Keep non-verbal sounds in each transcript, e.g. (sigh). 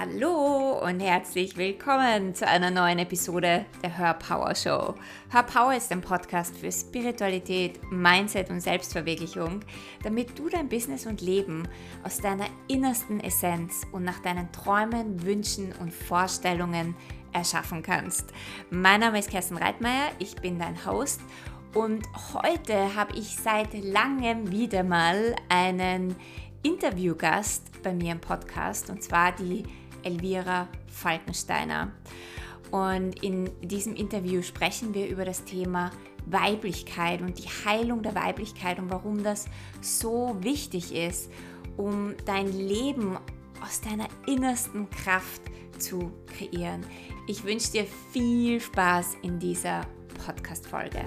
Hallo und herzlich willkommen zu einer neuen Episode der Hör Power Show. Hör Power ist ein Podcast für Spiritualität, Mindset und Selbstverwirklichung, damit du dein Business und Leben aus deiner innersten Essenz und nach deinen Träumen, Wünschen und Vorstellungen erschaffen kannst. Mein Name ist Kerstin Reitmeier, ich bin dein Host und heute habe ich seit langem wieder mal einen Interviewgast bei mir im Podcast und zwar die Elvira Falkensteiner. Und in diesem Interview sprechen wir über das Thema Weiblichkeit und die Heilung der Weiblichkeit und warum das so wichtig ist, um dein Leben aus deiner innersten Kraft zu kreieren. Ich wünsche dir viel Spaß in dieser Podcast-Folge.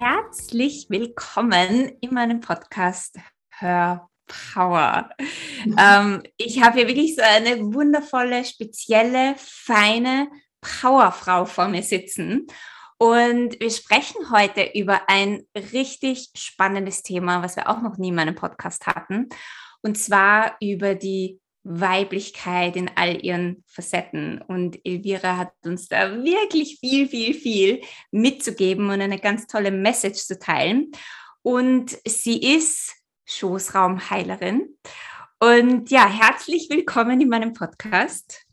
Herzlich willkommen in meinem Podcast Hör Power. Ähm, ich habe hier wirklich so eine wundervolle, spezielle, feine Powerfrau vor mir sitzen. Und wir sprechen heute über ein richtig spannendes Thema, was wir auch noch nie in meinem Podcast hatten. Und zwar über die Weiblichkeit in all ihren Facetten. Und Elvira hat uns da wirklich viel, viel, viel mitzugeben und eine ganz tolle Message zu teilen. Und sie ist Schoßraumheilerin. Und ja, herzlich willkommen in meinem Podcast.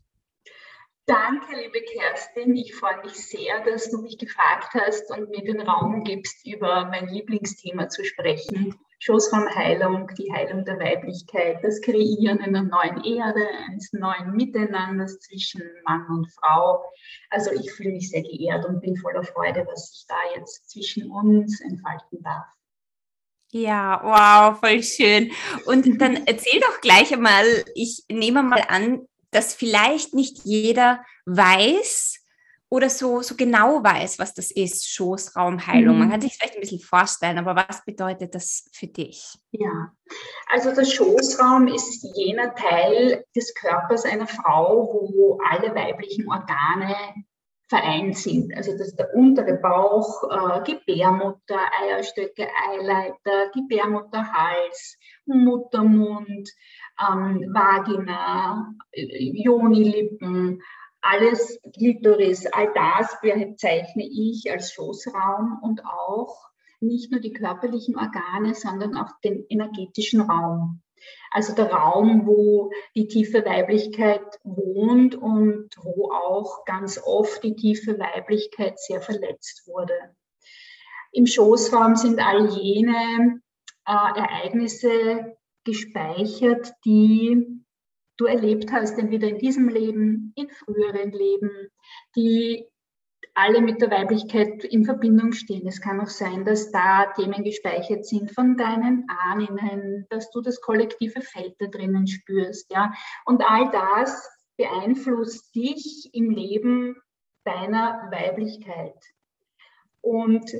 Danke, liebe Kerstin. Ich freue mich sehr, dass du mich gefragt hast und mir den Raum gibst, über mein Lieblingsthema zu sprechen. Schoßraumheilung, die Heilung der Weiblichkeit, das Kreieren einer neuen Erde, eines neuen Miteinanders zwischen Mann und Frau. Also ich fühle mich sehr geehrt und bin voller Freude, was sich da jetzt zwischen uns entfalten darf. Ja, wow, voll schön. Und dann erzähl doch gleich einmal, ich nehme mal an, dass vielleicht nicht jeder weiß oder so, so genau weiß, was das ist, Schoßraumheilung. Mhm. Man kann sich vielleicht ein bisschen vorstellen, aber was bedeutet das für dich? Ja, also der Schoßraum ist jener Teil des Körpers einer Frau, wo alle weiblichen Organe vereint sind. Also das ist der untere Bauch, äh, Gebärmutter, Eierstöcke, Eileiter, Gebärmutterhals, Muttermund, ähm, Vagina, Jonilippen, alles Glitoris, all das bezeichne ich als Schoßraum und auch nicht nur die körperlichen Organe, sondern auch den energetischen Raum. Also der Raum, wo die tiefe Weiblichkeit wohnt und wo auch ganz oft die tiefe Weiblichkeit sehr verletzt wurde. Im Schoßraum sind all jene äh, Ereignisse gespeichert, die du erlebt hast, entweder in diesem Leben, in früheren Leben, die alle mit der Weiblichkeit in Verbindung stehen. Es kann auch sein, dass da Themen gespeichert sind von deinen Ahnen, dass du das kollektive Feld da drinnen spürst, ja. Und all das beeinflusst dich im Leben deiner Weiblichkeit. Und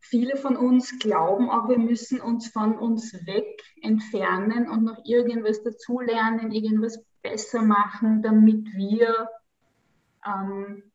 viele von uns glauben auch, wir müssen uns von uns weg entfernen und noch irgendwas dazulernen, irgendwas besser machen, damit wir ähm,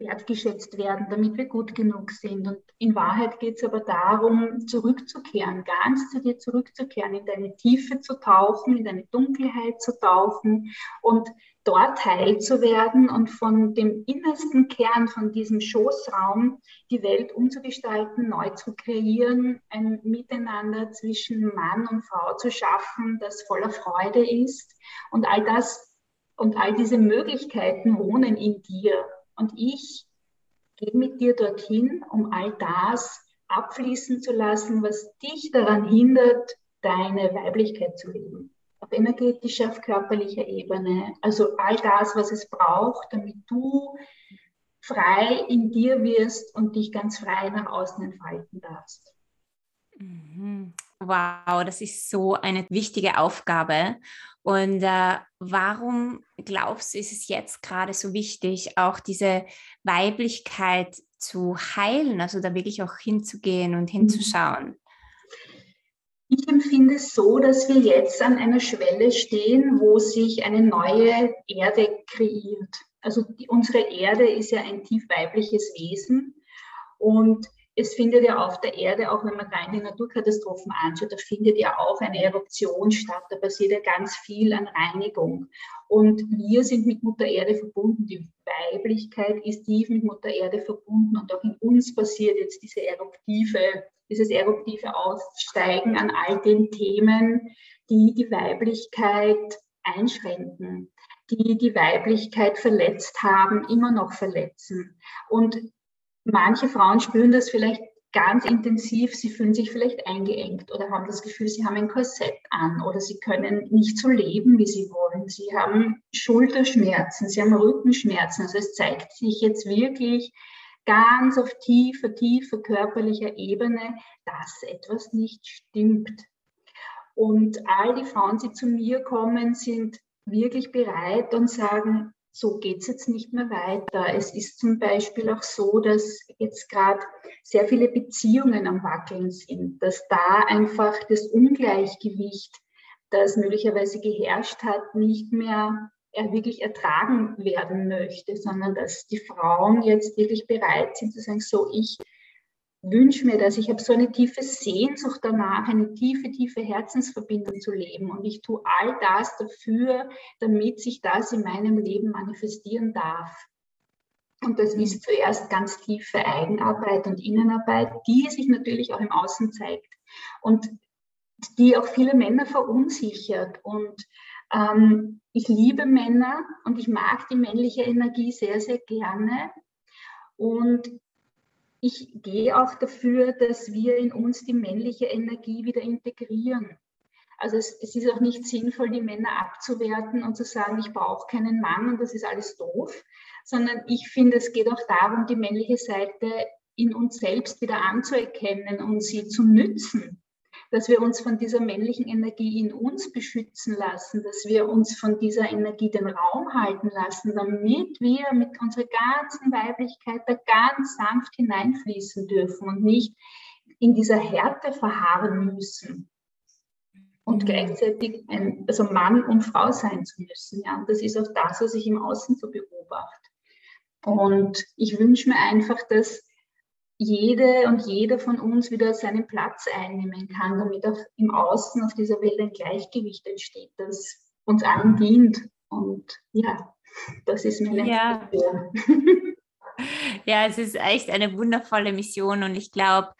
wertgeschätzt werden, damit wir gut genug sind. Und in Wahrheit geht es aber darum, zurückzukehren, ganz zu dir zurückzukehren, in deine Tiefe zu tauchen, in deine Dunkelheit zu tauchen und dort heil zu werden und von dem innersten Kern, von diesem Schoßraum, die Welt umzugestalten, neu zu kreieren, ein Miteinander zwischen Mann und Frau zu schaffen, das voller Freude ist. Und all das und all diese Möglichkeiten wohnen in dir. Und ich gehe mit dir dorthin, um all das abfließen zu lassen, was dich daran hindert, deine Weiblichkeit zu leben. Auf energetischer, auf körperlicher Ebene. Also all das, was es braucht, damit du frei in dir wirst und dich ganz frei nach außen entfalten darfst. Mhm. Wow, das ist so eine wichtige Aufgabe. Und äh, warum glaubst du, ist es jetzt gerade so wichtig, auch diese Weiblichkeit zu heilen, also da wirklich auch hinzugehen und mhm. hinzuschauen? Ich empfinde es so, dass wir jetzt an einer Schwelle stehen, wo sich eine neue Erde kreiert. Also die, unsere Erde ist ja ein tief weibliches Wesen und es findet ja auf der Erde, auch wenn man rein die Naturkatastrophen anschaut, da findet ja auch eine Eruption statt. Da passiert ja ganz viel an Reinigung. Und wir sind mit Mutter Erde verbunden. Die Weiblichkeit ist tief mit Mutter Erde verbunden. Und auch in uns passiert jetzt diese eruptive, dieses eruptive Aussteigen an all den Themen, die die Weiblichkeit einschränken, die die Weiblichkeit verletzt haben, immer noch verletzen. Und manche Frauen spüren das vielleicht ganz intensiv, sie fühlen sich vielleicht eingeengt oder haben das Gefühl, sie haben ein Korsett an oder sie können nicht so leben, wie sie wollen. Sie haben Schulterschmerzen, sie haben Rückenschmerzen. Also es zeigt sich jetzt wirklich ganz auf tiefer, tiefer körperlicher Ebene, dass etwas nicht stimmt. Und all die Frauen, die zu mir kommen, sind wirklich bereit und sagen, so geht es jetzt nicht mehr weiter. Es ist zum Beispiel auch so, dass jetzt gerade sehr viele Beziehungen am Wackeln sind, dass da einfach das Ungleichgewicht, das möglicherweise geherrscht hat, nicht mehr wirklich ertragen werden möchte, sondern dass die Frauen jetzt wirklich bereit sind zu sagen, so ich wünsche mir das. Ich habe so eine tiefe Sehnsucht danach, eine tiefe, tiefe Herzensverbindung zu leben. Und ich tue all das dafür, damit sich das in meinem Leben manifestieren darf. Und das ist mhm. zuerst ganz tiefe Eigenarbeit und Innenarbeit, die sich natürlich auch im Außen zeigt und die auch viele Männer verunsichert. Und ähm, ich liebe Männer und ich mag die männliche Energie sehr, sehr gerne. Und ich gehe auch dafür, dass wir in uns die männliche Energie wieder integrieren. Also es, es, ist auch nicht sinnvoll, die Männer abzuwerten und zu sagen, ich brauche keinen Mann und das ist alles doof, sondern ich finde, es geht auch darum, die männliche Seite in uns selbst wieder anzuerkennen und sie zu nützen dass wir uns von dieser männlichen Energie in uns beschützen lassen, dass wir uns von dieser Energie den Raum halten lassen, damit wir mit unserer ganzen Weiblichkeit da ganz sanft hineinfließen dürfen und nicht in dieser Härte verharren müssen und mhm. gleichzeitig ein, also Mann und Frau sein zu müssen. Ja? Und das ist auch das, was ich im Außen so beobachte. Und ich wünsche mir einfach, dass jede und jeder von uns wieder seinen Platz einnehmen kann, damit auch im Außen auf dieser Welt ein Gleichgewicht entsteht, das uns allen dient. Und ja, das ist meine ja. (laughs) ja, es ist echt eine wundervolle Mission und ich glaube,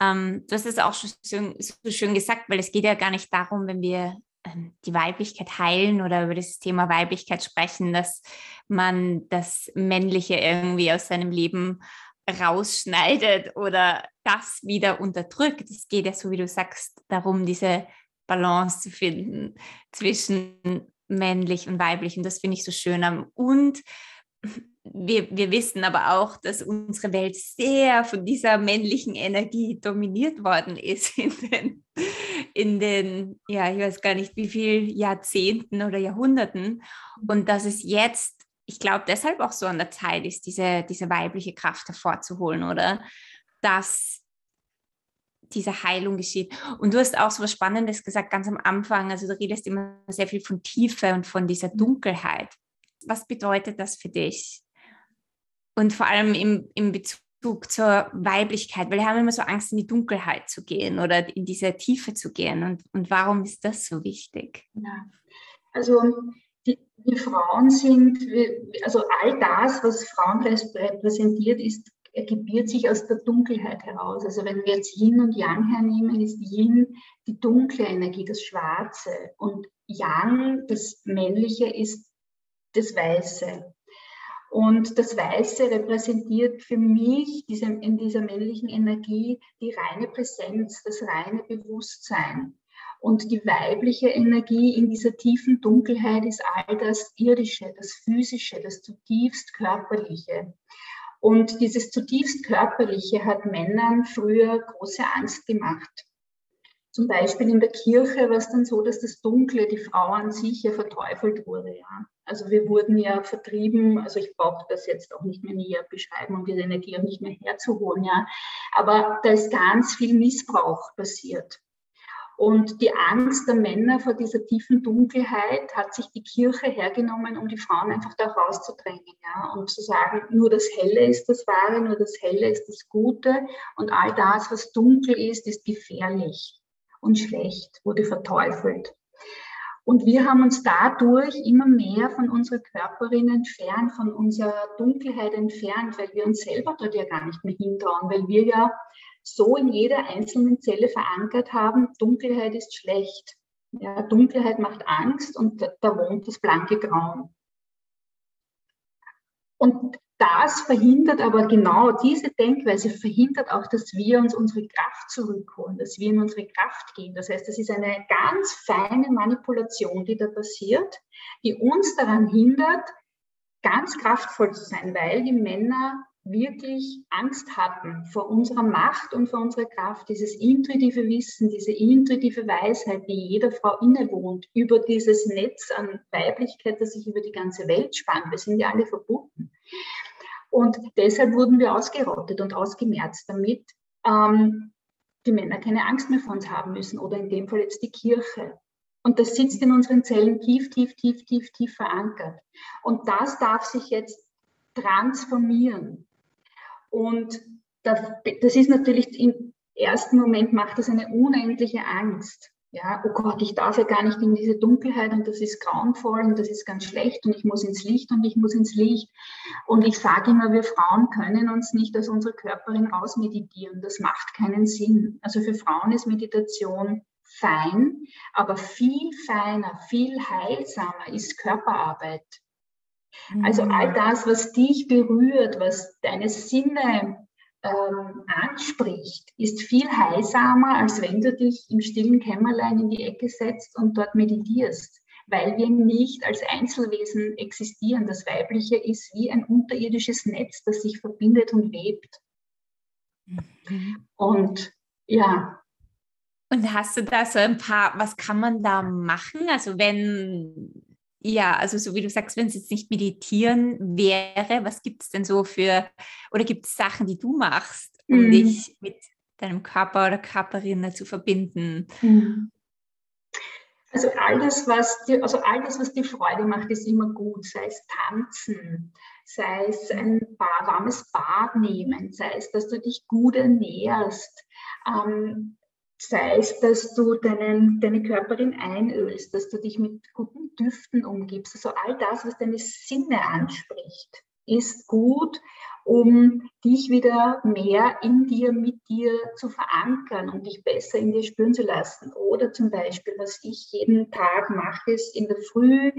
ähm, du hast es auch schon so, so, schön gesagt, weil es geht ja gar nicht darum, wenn wir ähm, die Weiblichkeit heilen oder über das Thema Weiblichkeit sprechen, dass man das Männliche irgendwie aus seinem Leben rausschneidet oder das wieder unterdrückt. Es geht ja, so wie du sagst, darum, diese Balance zu finden zwischen männlich und weiblich. Und das finde ich so schön. Und wir, wir wissen aber auch, dass unsere Welt sehr von dieser männlichen Energie dominiert worden ist in den, in den, ja, ich weiß gar nicht, wie viel Jahrzehnten oder Jahrhunderten. Und dass es jetzt ich glaube, deshalb auch so an der Zeit ist, diese, diese weibliche Kraft hervorzuholen, oder? Dass diese Heilung geschieht. Und du hast auch so was Spannendes gesagt, ganz am Anfang. Also du redest immer sehr viel von Tiefe und von dieser Dunkelheit. Was bedeutet das für dich? Und vor allem im, im Bezug zur Weiblichkeit, weil wir haben immer so Angst, in die Dunkelheit zu gehen oder in diese Tiefe zu gehen. Und, und warum ist das so wichtig? Ja, also die, Frauen sind, also all das, was Frauengeist repräsentiert, ist, gebiert sich aus der Dunkelheit heraus. Also wenn wir jetzt Yin und Yang hernehmen, ist Yin die dunkle Energie, das Schwarze und Yang, das Männliche, ist das Weiße. Und das Weiße repräsentiert für mich diese, in dieser männlichen Energie die reine Präsenz, das reine Bewusstsein. Und die weibliche Energie in dieser tiefen Dunkelheit ist all das Irdische, das Physische, das zutiefst Körperliche. Und dieses zutiefst Körperliche hat Männern früher große Angst gemacht. Zum Beispiel in der Kirche war es dann so, dass das Dunkle, die Frau an sich ja verteufelt wurde. Ja. Also wir wurden ja vertrieben, also ich brauche das jetzt auch nicht mehr näher beschreiben, um diese Energie auch nicht mehr herzuholen. Ja. Aber da ist ganz viel Missbrauch passiert. Und die Angst der Männer vor dieser tiefen Dunkelheit hat sich die Kirche hergenommen, um die Frauen einfach da rauszudrängen. Ja? Und zu sagen, nur das Helle ist das Wahre, nur das Helle ist das Gute und all das, was dunkel ist, ist gefährlich und schlecht, wurde verteufelt. Und wir haben uns dadurch immer mehr von unserer Körperin entfernt, von unserer Dunkelheit entfernt, weil wir uns selber dort ja gar nicht mehr hintrauen, weil wir ja so in jeder einzelnen Zelle verankert haben, Dunkelheit ist schlecht. Ja, Dunkelheit macht Angst und da, wohnt das blanke Grauen. Und das verhindert aber genau, diese Denkweise verhindert auch, dass wir uns unsere Kraft zurückholen, dass wir in unsere Kraft gehen. Das heißt, das ist eine ganz feine Manipulation, die da passiert, die uns daran hindert, ganz kraftvoll zu sein, weil die Männer wirklich Angst hatten vor unserer Macht und vor unserer Kraft, dieses intuitive Wissen, diese intuitive Weisheit, die jeder Frau innewohnt, über dieses Netz an Weiblichkeit, das sich über die ganze Welt spannt. Wir sind ja alle verbunden. Und deshalb wurden wir ausgerottet und ausgemerzt, damit ähm, die Männer keine Angst mehr vor uns haben müssen oder in dem Fall jetzt die Kirche. Und das sitzt in unseren Zellen tief, tief, tief, tief, tief verankert. Und das darf sich jetzt transformieren. Und das, das ist natürlich im ersten Moment macht das eine unendliche Angst. Ja, oh Gott, ich darf ja gar nicht in diese Dunkelheit und das ist grauenvoll und das ist ganz schlecht und ich muss ins Licht und ich muss ins Licht. Und ich sage immer, wir Frauen können uns nicht aus unserer Körperin rausmeditieren. Das macht keinen Sinn. Also für Frauen ist Meditation fein, aber viel feiner, viel heilsamer ist Körperarbeit. Also all mhm. das, was dich berührt, was deine Sinne ähm, anspricht, ist viel heilsamer, als wenn du dich im stillen Kämmerlein in die Ecke setzt und dort meditierst, weil wir nicht als Einzelwesen existieren. Das Weibliche ist wie ein unterirdisches Netz, das sich verbindet und webt. Mhm. Und ja. Und hast du da so ein paar, was kann man da machen? Also wenn ja, also so wie du sagst, wenn es jetzt nicht meditieren wäre, was gibt es denn so für, oder gibt es Sachen, die du machst, um mhm. dich mit deinem Körper oder Körperin zu verbinden? Mhm. Also alles, was dir, also alles, was dir Freude macht, ist immer gut. Sei es tanzen, sei es ein warmes Bad nehmen, sei es, dass du dich gut ernährst, ähm, Sei es, dass du deinen, deine Körperin einölst, dass du dich mit guten Düften umgibst. Also all das, was deine Sinne anspricht, ist gut, um dich wieder mehr in dir, mit dir zu verankern und dich besser in dir spüren zu lassen. Oder zum Beispiel, was ich jeden Tag mache, ist in der Früh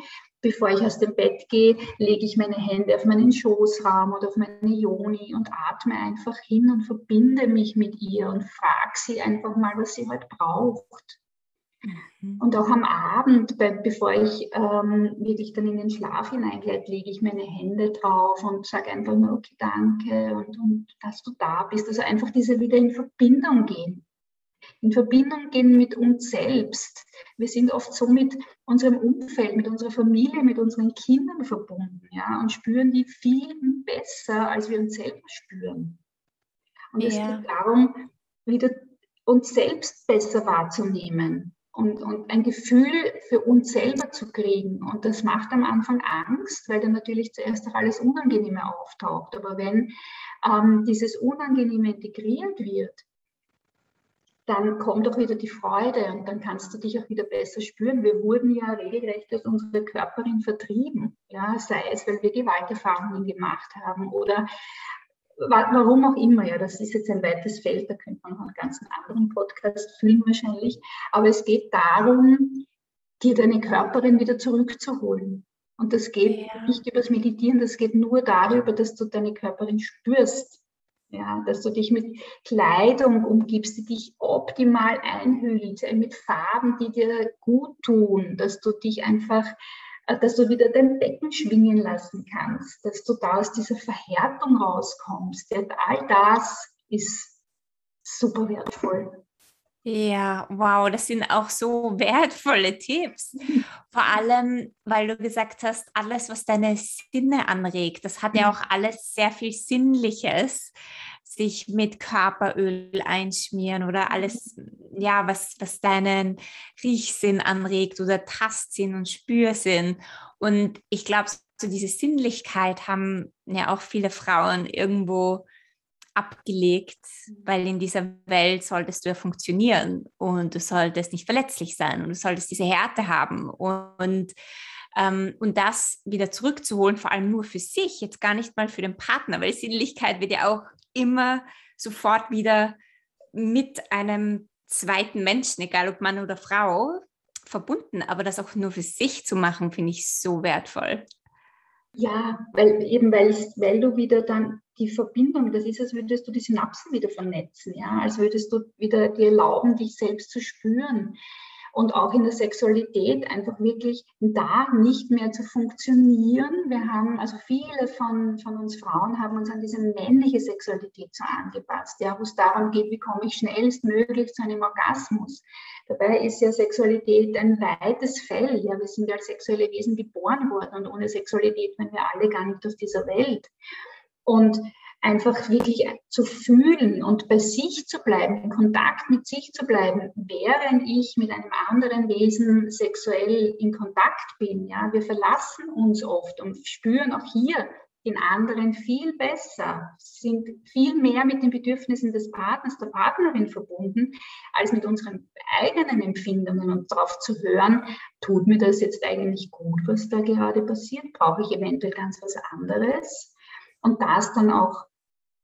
bevor ich aus dem Bett gehe, lege ich meine Hände auf meinen Schoßraum oder auf meine Joni und atme einfach hin und verbinde mich mit ihr und frage sie einfach mal, was sie heute braucht. Mhm. Und auch am Abend, bevor ich ähm, wirklich dann in den Schlaf hineingleite, lege ich meine Hände drauf und sage einfach nur, okay, danke und, und dass du da bist. Also einfach diese wieder in Verbindung gehen in Verbindung gehen mit uns selbst. Wir sind oft so mit unserem Umfeld, mit unserer Familie, mit unseren Kindern verbunden ja, und spüren die viel besser, als wir uns selber spüren. Und es ja. geht darum, wieder uns selbst besser wahrzunehmen und, und ein Gefühl für uns selber zu kriegen. Und das macht am Anfang Angst, weil dann natürlich zuerst auch alles Unangenehme auftaucht. Aber wenn ähm, dieses Unangenehme integriert wird, dann kommt auch wieder die Freude und dann kannst du dich auch wieder besser spüren. Wir wurden ja regelrecht aus unserer Körperin vertrieben, ja, sei es, weil wir Gewalterfahrungen gemacht haben oder warum auch immer, ja, das ist jetzt ein weites Feld, da könnte man noch einen ganz anderen Podcast füllen wahrscheinlich, aber es geht darum, dir deine Körperin wieder zurückzuholen. Und das geht ja. nicht über das Meditieren, das geht nur darüber, dass du deine Körperin spürst ja, dass du dich mit Kleidung umgibst, die dich optimal einhüllt, mit Farben, die dir gut tun, dass du dich einfach, äh, dass du wieder dein Becken schwingen lassen kannst, dass du da aus dieser Verhärtung rauskommst. All das ist super wertvoll. Ja, wow, das sind auch so wertvolle Tipps. (laughs) Vor allem, weil du gesagt hast, alles, was deine Sinne anregt, das hat ja mhm. auch alles sehr viel Sinnliches sich mit Körperöl einschmieren oder alles, ja, was, was deinen Riechsinn anregt oder Tastsinn und Spürsinn. Und ich glaube, so diese Sinnlichkeit haben ja auch viele Frauen irgendwo abgelegt, weil in dieser Welt solltest du ja funktionieren und du solltest nicht verletzlich sein und du solltest diese Härte haben und ähm, und das wieder zurückzuholen, vor allem nur für sich, jetzt gar nicht mal für den Partner, weil Sinnlichkeit wird ja auch immer sofort wieder mit einem zweiten Menschen, egal ob Mann oder Frau, verbunden. Aber das auch nur für sich zu machen, finde ich so wertvoll. Ja, weil eben weil, weil du wieder dann die Verbindung, das ist, als würdest du die Synapsen wieder vernetzen, ja, als würdest du wieder dir erlauben, dich selbst zu spüren und auch in der Sexualität einfach wirklich da nicht mehr zu funktionieren. Wir haben, also viele von, von uns Frauen haben uns an diese männliche Sexualität so angepasst, ja, wo es darum geht, wie komme ich schnellstmöglich zu einem Orgasmus. Dabei ist ja Sexualität ein weites Feld. Ja, wir sind ja als sexuelle Wesen geboren worden und ohne Sexualität wären wir alle gar nicht auf dieser Welt. Und einfach wirklich zu fühlen und bei sich zu bleiben, in Kontakt mit sich zu bleiben, während ich mit einem anderen Wesen sexuell in Kontakt bin. Ja, wir verlassen uns oft und spüren auch hier den anderen viel besser, sind viel mehr mit den Bedürfnissen des Partners, der Partnerin verbunden, als mit unseren eigenen Empfindungen und darauf zu hören, tut mir das jetzt eigentlich gut, was da gerade passiert? Brauche ich eventuell ganz was anderes? Und das dann auch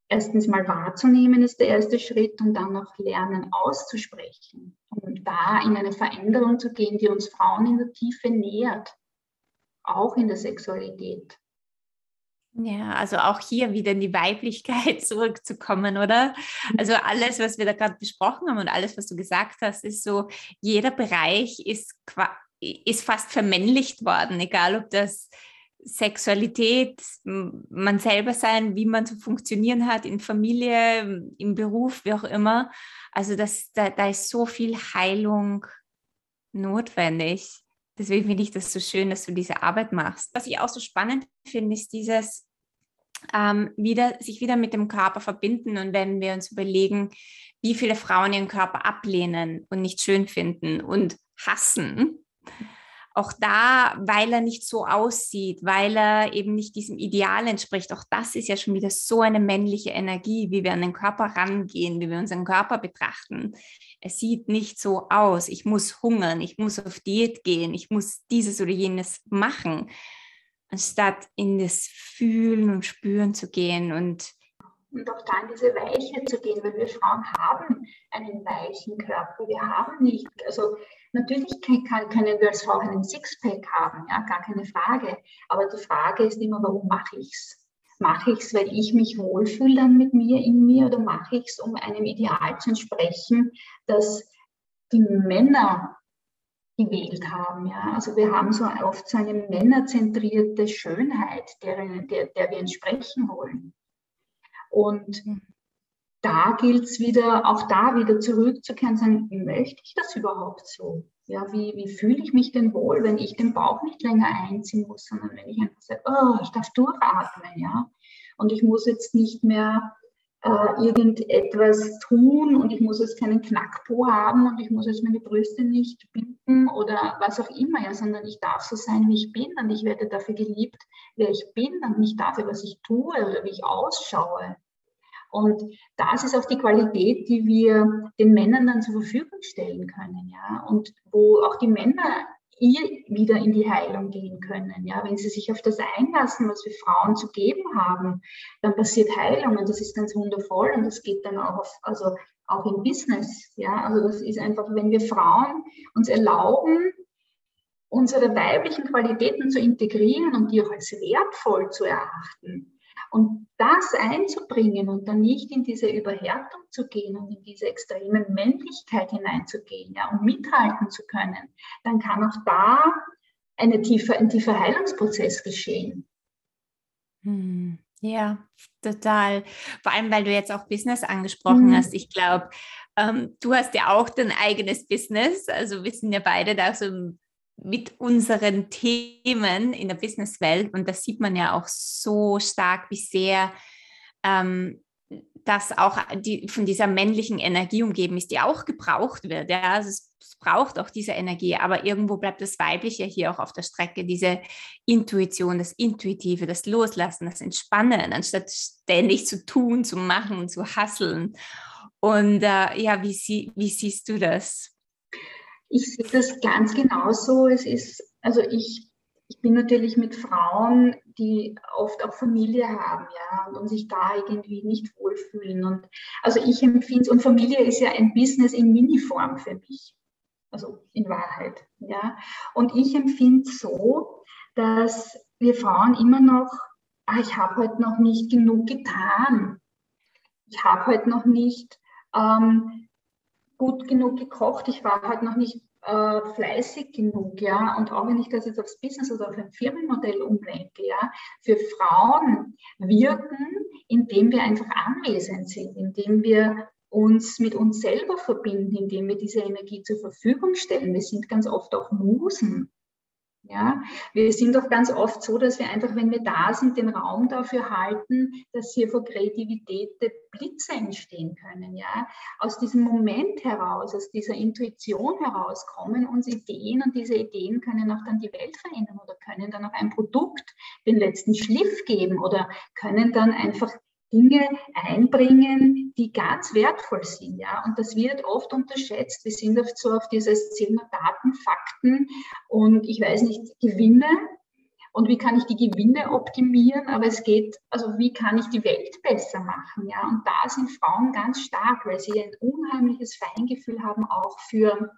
erstens mal wahrzunehmen ist der erste Schritt und dann auch lernen auszusprechen und da in eine Veränderung zu gehen, die uns Frauen in der Tiefe nähert, auch in der Sexualität. Ja, also auch hier wieder in die Weiblichkeit (laughs) zurückzukommen, oder? Also alles, was wir da gerade besprochen haben und alles, was du gesagt hast, ist so, jeder Bereich ist, ist fast vermännlicht worden, egal ob das Sexualität, man selber sein, wie man zu funktionieren hat in Familie, im Beruf, wie auch immer. Also das, da, da ist so viel Heilung notwendig. Deswegen finde ich das so schön, dass du diese Arbeit machst. Was ich auch so spannend finde, ist dieses ähm, wieder, sich wieder mit dem Körper verbinden und wenn wir uns überlegen, wie viele Frauen ihren Körper ablehnen und nicht schön finden und hassen, auch da, weil er nicht so aussieht, weil er eben nicht diesem Ideal entspricht, auch das ist ja schon wieder so eine männliche Energie, wie wir an den Körper rangehen, wie wir unseren Körper betrachten. Es sieht nicht so aus. Ich muss hungern, ich muss auf Diät gehen, ich muss dieses oder jenes machen, anstatt in das Fühlen und Spüren zu gehen und und auch da in diese Weiche zu gehen, weil wir Frauen haben einen weichen Körper. Wir haben nicht, also natürlich können wir als Frau einen Sixpack haben, ja, gar keine Frage. Aber die Frage ist immer, warum mache ich es? Mache ich es, weil ich mich wohlfühle dann mit mir in mir oder mache ich es, um einem Ideal zu entsprechen, das die Männer gewählt haben. Ja? Also wir haben so oft so eine männerzentrierte Schönheit, der, der, der wir entsprechen wollen. Und mhm. Da gilt es wieder, auch da wieder zurückzukehren, sagen, möchte ich das überhaupt so? Ja, wie, wie fühle ich mich denn wohl, wenn ich den Bauch nicht länger einziehen muss, sondern wenn ich einfach sage, oh, ich darf durchatmen, ja. Und ich muss jetzt nicht mehr äh, irgendetwas tun und ich muss jetzt keinen Knackpo haben und ich muss jetzt meine Brüste nicht binden oder was auch immer, ja, sondern ich darf so sein, wie ich bin und ich werde dafür geliebt, wer ich bin und nicht dafür, was ich tue oder wie ich ausschaue. Und das ist auch die Qualität, die wir den Männern dann zur Verfügung stellen können, ja, und wo auch die Männer ihr wieder in die Heilung gehen können. Ja, wenn sie sich auf das einlassen, was wir Frauen zu geben haben, dann passiert Heilung und das ist ganz wundervoll und das geht dann auch auf, also auch im Business. Ja, also das ist einfach, wenn wir Frauen uns erlauben, unsere weiblichen Qualitäten zu integrieren und die auch als wertvoll zu erachten, und das einzubringen und dann nicht in diese Überhärtung zu gehen und in diese extreme Männlichkeit hineinzugehen ja, und mithalten zu können, dann kann auch da eine tiefe, ein tiefer Heilungsprozess geschehen. Hm. Ja, total. Vor allem, weil du jetzt auch Business angesprochen mhm. hast. Ich glaube, ähm, du hast ja auch dein eigenes Business. Also wir sind ja beide da so im mit unseren Themen in der Businesswelt. Und das sieht man ja auch so stark, wie sehr ähm, dass auch die, von dieser männlichen Energie umgeben ist, die auch gebraucht wird. Ja? Also es, es, braucht auch diese Energie, aber irgendwo bleibt das Weibliche hier auch auf der Strecke, diese Intuition, das Intuitive, das Loslassen, das Entspannen, anstatt ständig zu tun, zu machen, zu hasseln. Und äh, ja, wie, sie, wie siehst du das? Ich sehe das ganz genauso. Es ist, also ich ich bin natürlich mit Frauen, die oft auch Familie haben, ja, und, und sich da irgendwie nicht wohlfühlen. Und also ich empfinde es, und Familie ist ja ein Business in Miniform für mich. Also in Wahrheit, ja. Und ich empfinde es so, dass wir Frauen immer noch, ah, ich habe heute noch nicht genug getan. Ich habe heute noch nicht ähm, gut genug gekocht. Ich war heute noch nicht äh, fleißig genug, ja, und auch wenn ich das jetzt aufs Business oder auf ein Firmenmodell umlenke, ja, für Frauen wirken, indem wir einfach anwesend sind, indem wir uns mit uns selber verbinden, indem wir diese Energie zur Verfügung stellen. Wir sind ganz oft auch Musen. Ja, wir sind doch ganz oft so, dass wir einfach, wenn wir da sind, den Raum dafür halten, dass hier vor Kreativität Blitze entstehen können. Ja, aus diesem Moment heraus, aus dieser Intuition heraus kommen uns Ideen und diese Ideen können auch dann die Welt verändern oder können dann auch ein Produkt den letzten Schliff geben oder können dann einfach Dinge einbringen, die ganz wertvoll sind. Ja? Und das wird oft unterschätzt. Wir sind oft so auf dieses Thema Daten, Fakten und ich weiß nicht, Gewinne. Und wie kann ich die Gewinne optimieren? Aber es geht, also wie kann ich die Welt besser machen? Ja? Und da sind Frauen ganz stark, weil sie ein unheimliches Feingefühl haben, auch für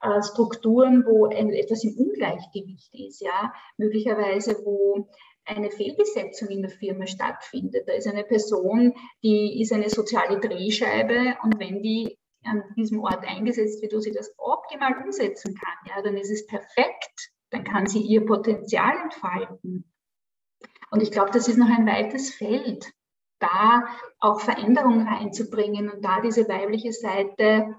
äh, Strukturen, wo etwas im Ungleichgewicht ist, ja, möglicherweise wo eine Fehlbesetzung in der Firma stattfindet. Da ist eine Person, die ist eine soziale Drehscheibe und wenn die an diesem Ort eingesetzt wird, wo sie das optimal umsetzen kann, ja, dann ist es perfekt, dann kann sie ihr Potenzial entfalten. Und ich glaube, das ist noch ein weites Feld, da auch Veränderungen reinzubringen und da diese weibliche Seite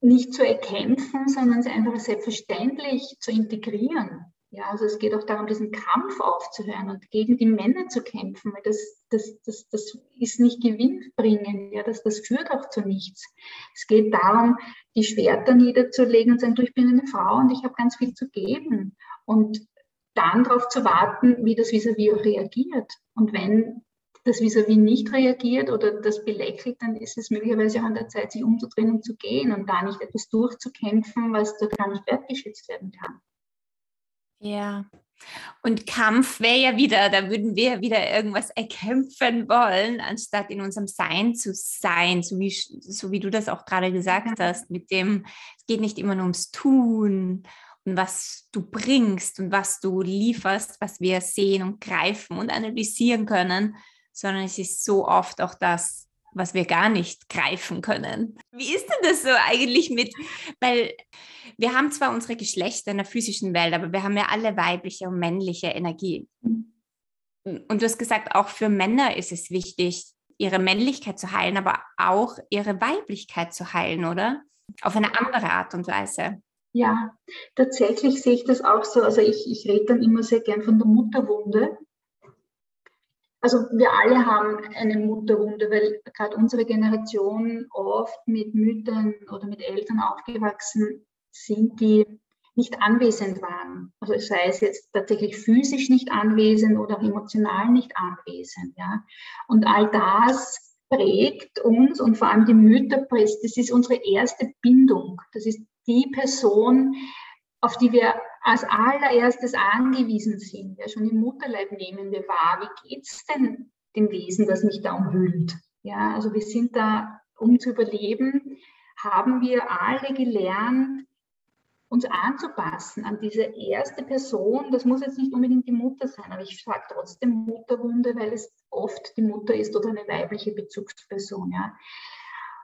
nicht zu erkämpfen, sondern sie einfach selbstverständlich zu integrieren. Ja, also es geht auch darum, diesen Kampf aufzuhören und gegen die Männer zu kämpfen, weil das, das, das, das ist nicht gewinnbringend, ja, das, das führt auch zu nichts. Es geht darum, die Schwerter niederzulegen und zu sagen, du, ich bin eine Frau und ich habe ganz viel zu geben. Und dann darauf zu warten, wie das vis-à-vis auch reagiert. Und wenn das vis-à-vis nicht reagiert oder das belächelt, dann ist es möglicherweise auch an der Zeit, sich umzudrehen und zu gehen und da nicht etwas durchzukämpfen, was dort gar nicht wertgeschätzt werden kann. Ja. Und Kampf wäre ja wieder, da würden wir wieder irgendwas erkämpfen wollen, anstatt in unserem Sein zu sein, so wie, so wie du das auch gerade gesagt hast, mit dem, es geht nicht immer nur ums Tun und was du bringst und was du lieferst, was wir sehen und greifen und analysieren können, sondern es ist so oft auch das, was wir gar nicht greifen können. Wie ist denn das so eigentlich mit, weil wir haben zwar unsere Geschlechter in der physischen Welt, aber wir haben ja alle weibliche und männliche Energie. Und du hast gesagt, auch für Männer ist es wichtig, ihre Männlichkeit zu heilen, aber auch ihre Weiblichkeit zu heilen, oder? Auf eine andere Art und Weise. Ja, tatsächlich sehe ich das auch so. Also ich, ich rede dann immer sehr gern von der Mutterwunde. Also wir alle haben eine Mutterwunde, weil gerade unsere Generation oft mit Müttern oder mit Eltern aufgewachsen sind, die nicht anwesend waren. Also sei es jetzt tatsächlich physisch nicht anwesend oder auch emotional nicht anwesend. Ja. Und all das prägt uns und vor allem die Mütter, das ist unsere erste Bindung. Das ist die Person, auf die wir als allererstes angewiesen sind. Ja, schon im Mutterleib nehmen wir wahr, wie geht es denn dem Wesen, das mich da umhüllt? Ja, also wir sind da, um zu überleben, haben wir alle gelernt, uns anzupassen an diese erste Person. Das muss jetzt nicht unbedingt die Mutter sein, aber ich sage trotzdem Mutterwunde, weil es oft die Mutter ist oder eine weibliche Bezugsperson. Ja.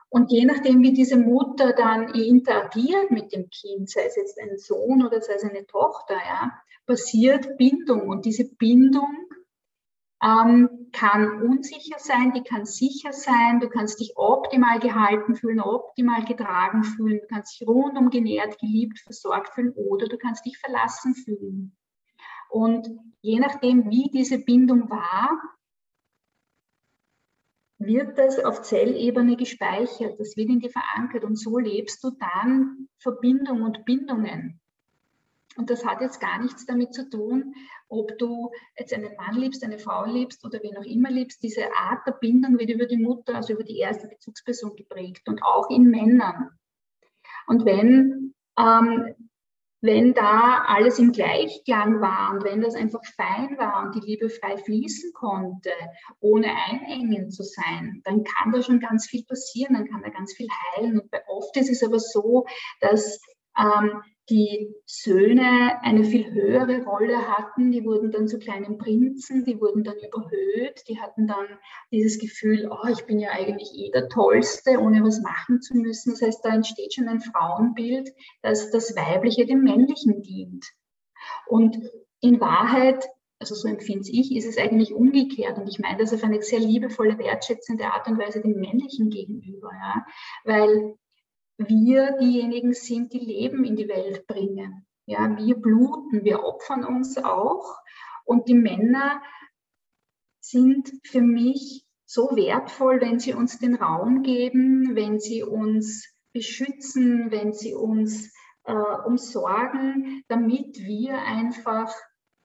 Und je nachdem, wie diese Mutter dann interagiert mit dem Kind, sei es jetzt ein Sohn oder sei es eine Tochter, ja, passiert Bindung. Und diese Bindung ähm, kann unsicher sein, die kann sicher sein. Du kannst dich optimal gehalten fühlen, optimal getragen fühlen. Du kannst dich rundum genährt, geliebt, versorgt fühlen oder du kannst dich verlassen fühlen. Und je nachdem, wie diese Bindung war, wird das auf Zellebene gespeichert, das wird in dir verankert und so lebst du dann Verbindung und Bindungen. Und das hat jetzt gar nichts damit zu tun, ob du jetzt einen Mann liebst, eine Frau liebst oder wen auch immer liebst. Diese Art der Bindung wird über die Mutter, also über die erste Bezugsperson geprägt und auch in Männern. Und wenn ähm, wenn da alles im Gleichklang war und wenn das einfach fein war und die Liebe frei fließen konnte, ohne einengend zu sein, dann kann da schon ganz viel passieren, dann kann da ganz viel heilen. Und bei oft ist es aber so, dass ähm, die Söhne eine viel höhere Rolle hatten. Die wurden dann zu kleinen Prinzen, die wurden dann überhöht, die hatten dann dieses Gefühl, oh, ich bin ja eigentlich eh der Tollste, ohne was machen zu müssen. Das heißt, da entsteht schon ein Frauenbild, dass das Weibliche dem Männlichen dient. Und in Wahrheit, also so empfinde ich, ist es eigentlich umgekehrt. Und ich meine das auf eine sehr liebevolle, wertschätzende Art und Weise dem Männlichen gegenüber. Ja? Weil wir diejenigen sind, die Leben in die Welt bringen. Ja, wir bluten, wir opfern uns auch. Und die Männer sind für mich so wertvoll, wenn sie uns den Raum geben, wenn sie uns beschützen, wenn sie uns äh, umsorgen, damit wir einfach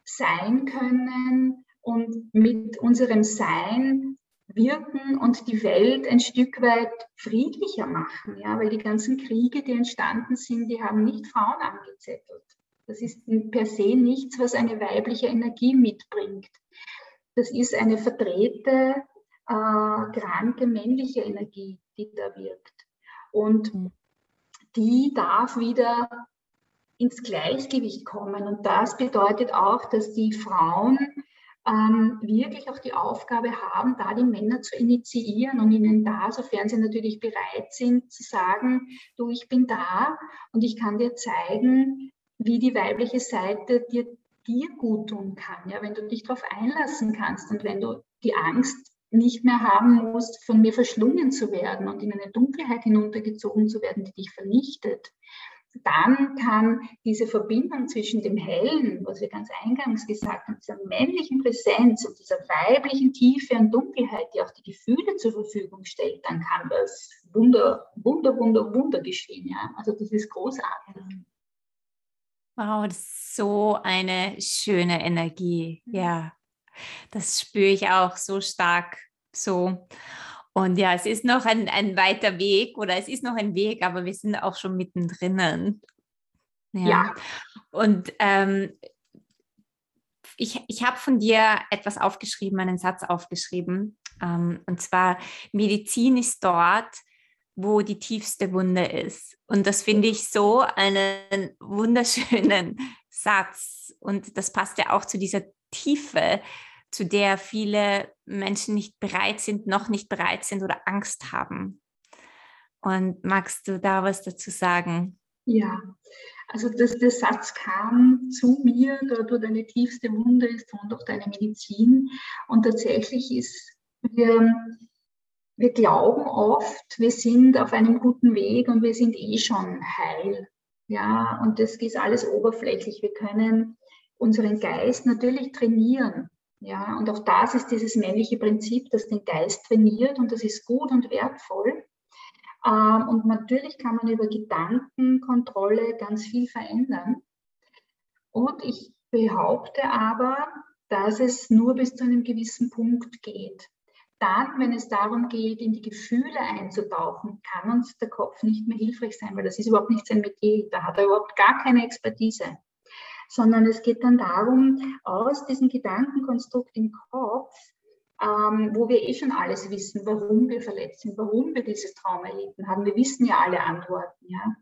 sein können und mit unserem Sein wirken und die Welt ein Stück weit friedlicher machen, ja, weil die ganzen Kriege, die entstanden sind, die haben nicht Frauen angezettelt. Das ist per se nichts, was eine weibliche Energie mitbringt. Das ist eine verdrehte, äh, kranke männliche Energie, die da wirkt. Und mhm. die darf wieder ins Gleichgewicht kommen. Und das bedeutet auch, dass die Frauen ähm, wirklich auch die Aufgabe haben, da die Männer zu initiieren und ihnen da, sofern sie natürlich bereit sind, zu sagen, du, ich bin da und ich kann dir zeigen, wie die weibliche Seite dir, dir gut tun kann. Ja, wenn du dich darauf einlassen kannst und wenn du die Angst nicht mehr haben musst, von mir verschlungen zu werden und in eine Dunkelheit hinuntergezogen zu werden, die dich vernichtet, dann kann diese Verbindung zwischen dem Hellen, was wir ganz eingangs gesagt haben, dieser männlichen Präsenz und dieser weiblichen Tiefe und Dunkelheit, die auch die Gefühle zur Verfügung stellt, dann kann das Wunder, Wunder, Wunder, Wunder geschehen. Ja? Also das ist großartig. Wow, das ist so eine schöne Energie. Mhm. Ja, das spüre ich auch so stark so. Und ja, es ist noch ein, ein weiter Weg oder es ist noch ein Weg, aber wir sind auch schon mittendrin. Ja. ja. Und ähm, ich, ich habe von dir etwas aufgeschrieben, einen Satz aufgeschrieben. Ähm, und zwar, Medizin ist dort, wo die tiefste Wunde ist. Und das finde ich so einen wunderschönen (laughs) Satz. Und das passt ja auch zu dieser Tiefe, zu der viele Menschen nicht bereit sind, noch nicht bereit sind oder Angst haben. Und magst du da was dazu sagen? Ja, also das, der Satz kam zu mir, dort wo deine tiefste Wunde ist, und auch deine Medizin. Und tatsächlich ist, wir, wir glauben oft, wir sind auf einem guten Weg und wir sind eh schon heil. Ja, und das ist alles oberflächlich. Wir können unseren Geist natürlich trainieren. Ja, und auch das ist dieses männliche Prinzip, das den Geist trainiert und das ist gut und wertvoll. Ähm, und natürlich kann man über Gedankenkontrolle ganz viel verändern. Und ich behaupte aber, dass es nur bis zu einem gewissen Punkt geht. Dann, wenn es darum geht, in die Gefühle einzutauchen, kann uns der Kopf nicht mehr hilfreich sein, weil das ist überhaupt nicht sein Metier. Da hat er überhaupt gar keine Expertise sondern es geht dann darum, aus diesem Gedankenkonstrukt im Kopf, ähm, wo wir eh schon alles wissen, warum wir verletzt sind, warum wir dieses Trauma erlitten haben. Wir wissen ja alle Antworten, ja.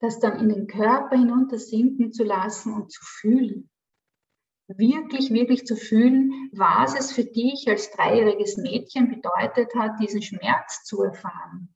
Das dann in den Körper hinuntersinken zu lassen und zu fühlen. Wirklich, wirklich zu fühlen, was es für dich als dreijähriges Mädchen bedeutet hat, diesen Schmerz zu erfahren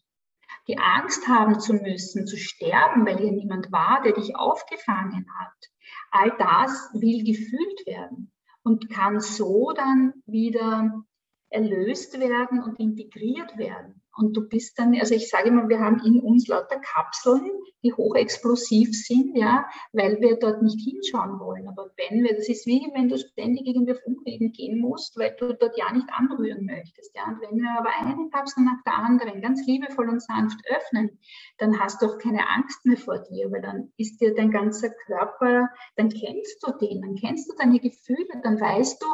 die Angst haben zu müssen, zu sterben, weil hier niemand war, der dich aufgefangen hat. All das will gefühlt werden und kann so dann wieder erlöst werden und integriert werden. Und du bist dann, also ich sage immer, wir haben in uns lauter Kapseln, die hochexplosiv sind, ja, weil wir dort nicht hinschauen wollen. Aber wenn wir, das ist wie wenn du ständig irgendwie auf Umwegen gehen musst, weil du dort ja nicht anrühren möchtest, ja. Und wenn wir aber eine Kapsel nach der anderen ganz liebevoll und sanft öffnen, dann hast du auch keine Angst mehr vor dir, weil dann ist dir dein ganzer Körper, dann kennst du den, dann kennst du deine Gefühle, dann weißt du,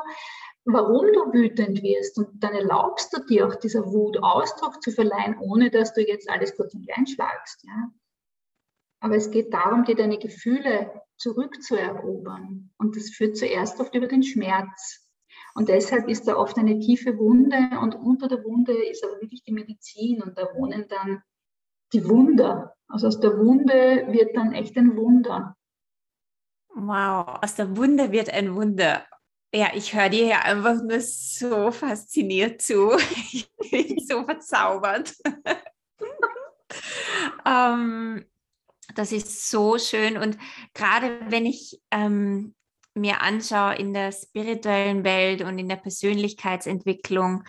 warum du wütend wirst und dann erlaubst du dir auch dieser Wut Ausdruck zu verleihen, ohne dass du jetzt alles kurz und klein schlagst. Ja? Aber es geht darum, dir deine Gefühle zurückzuerobern. Und das führt zuerst oft über den Schmerz. Und deshalb ist da oft eine tiefe Wunde und unter der Wunde ist aber wirklich die Medizin und da wohnen dann die Wunder. Also aus der Wunde wird dann echt ein Wunder. Wow, aus der Wunde wird ein Wunder. Ja, ich höre dir ja einfach nur so fasziniert zu. Ich bin (laughs) so verzaubert. ähm, das ist so schön. Und gerade wenn ich ähm, mir anschaue in der spirituellen Welt und in der Persönlichkeitsentwicklung,